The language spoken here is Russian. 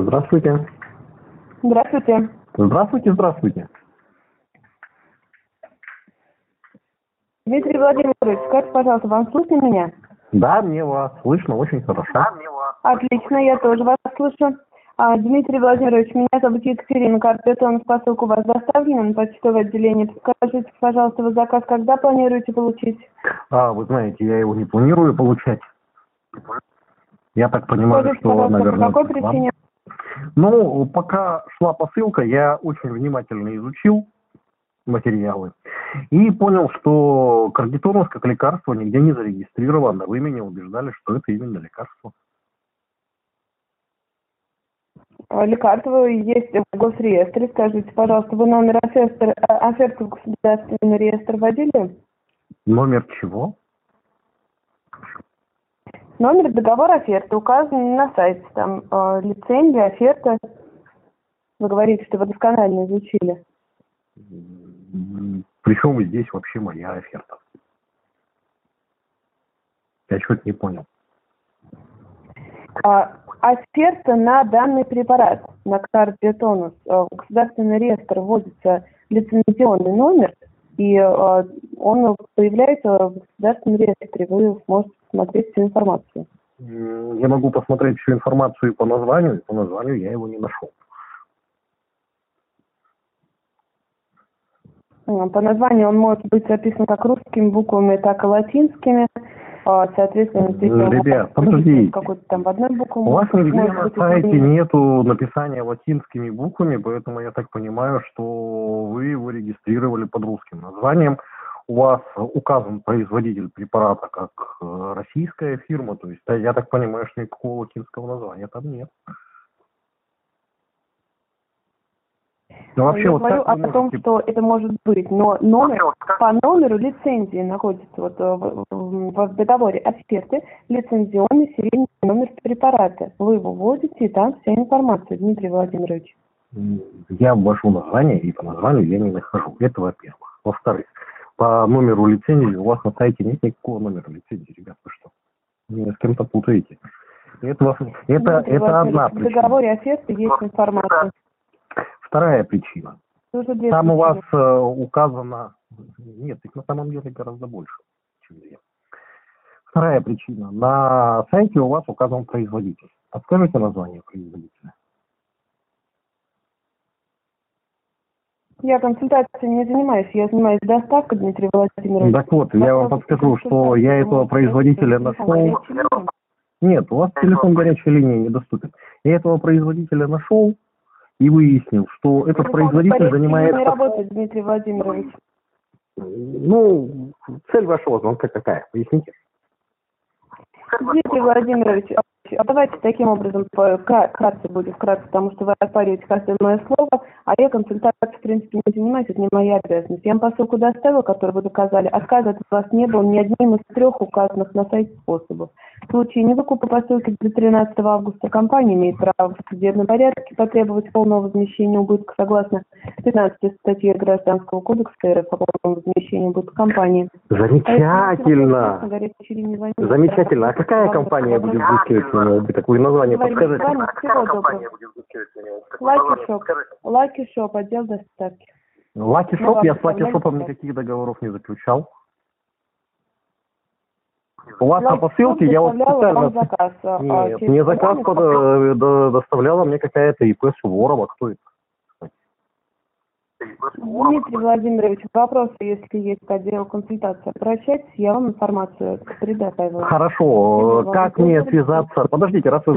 Здравствуйте. Здравствуйте. Здравствуйте, здравствуйте. Дмитрий Владимирович, скажите, пожалуйста, вам слышно меня? Да, мне вас слышно очень хорошо. Отлично, я тоже вас слышу. А, Дмитрий Владимирович, меня зовут Екатерина, картон в посылку у вас доставлена на почтовое отделение. Скажите, пожалуйста, вы заказ когда планируете получить? А, вы знаете, я его не планирую получать. Я так понимаю, Скажите, что, наверное, по какой причине? Ну, пока шла посылка, я очень внимательно изучил материалы и понял, что кардитонус как лекарство нигде не зарегистрировано. Вы меня убеждали, что это именно лекарство. А, Лекарства есть в госреестре. Скажите, пожалуйста, вы номер оферты, оферты в государственный реестр вводили? Номер чего? Номер договора оферты указан на сайте. Там э, лицензия, оферта. Вы говорите, что вы досконально изучили. Причем здесь вообще моя оферта? Я что-то не понял. А, оферта на данный препарат, на кардиотонус. Э, В государственный реестр вводится лицензионный номер, и э, он появляется в государственном реестре. Вы сможете посмотреть всю информацию. М, Я могу посмотреть всю информацию по названию, и по названию я его не нашел. Э, По названию он может быть записан как русскими буквами, так и латинскими. А, Соответственно, здесь может Ребят, быть подождите. какой-то там в одной букве. У вас нигде на сайте нету написания латинскими буквами, поэтому я так понимаю, что вы его регистрировали под русским названием. У вас указан производитель препарата как э, российская фирма, то есть э, я так понимаю, что никакого латинского названия там нет. Ну, вообще, Я вот говорю о том, можете- что это может быть, но номер по номеру лицензии находится вот э, в, в- в договоре оферты, лицензионный серийный номер препарата. Вы его вводите, и там вся информация, Дмитрий Владимирович. Я ввожу название, и по названию я не нахожу. Это во-первых. Во-вторых, по номеру лицензии у вас на сайте нет никакого номера лицензии, ребят, вы что? Вы с кем-то путаете. Это, это, Дмитрий это одна Владимирович, В причина. договоре оферты есть информация. Вторая причина. Тоже две Там у вас э, указано... Нет, их на самом деле гораздо больше, чем две. Вторая причина. На сайте у вас указан производитель. Подскажите название производителя. Я консультацией не занимаюсь, я занимаюсь доставкой, Дмитрий Владимирович. Так вот, я вам подскажу, что я этого производителя нашел... Нет, у вас телефон горячей линии недоступен. Я этого производителя нашел и выяснил, что этот производитель не занимается... работает, Дмитрий Владимирович. Ну, цель вашего звонка какая? Поясните. Дмитрий Владимирович, а давайте таким образом вкратце будет вкратце, потому что вы оспариваете каждое мое слово, а я консультацией, в принципе, не занимаюсь, это не моя обязанность. Я вам посылку доставила, которую вы доказали. Отказа от вас не было ни одним из трех указанных на сайте способов. В случае невыкупа посылки до 13 августа компания имеет право в судебном порядке потребовать полного возмещения убытка согласно 15 статье Гражданского кодекса РФ о полном возмещении убытка компании. Замечательно! Замечательно. Замечательно. А какая компания будет взыскивать с меня убыток? Вы название подскажите. Всего доброго. Lucky Shop. Lucky Shop, отдел доставки. Lucky Ну, Shop, я с Lucky Shop ом никаких договоров не заключал. У вас на посылке я вот специально... заказ. а, а, Нет, через мне заказ под- э, до- доставляла мне какая-то ИП Суворова. Кто это? Дмитрий Владимирович, вопросы, если есть по делу консультации, обращайтесь, я вам информацию предоставила. Хорошо, э, как мне связаться? Подождите, раз вы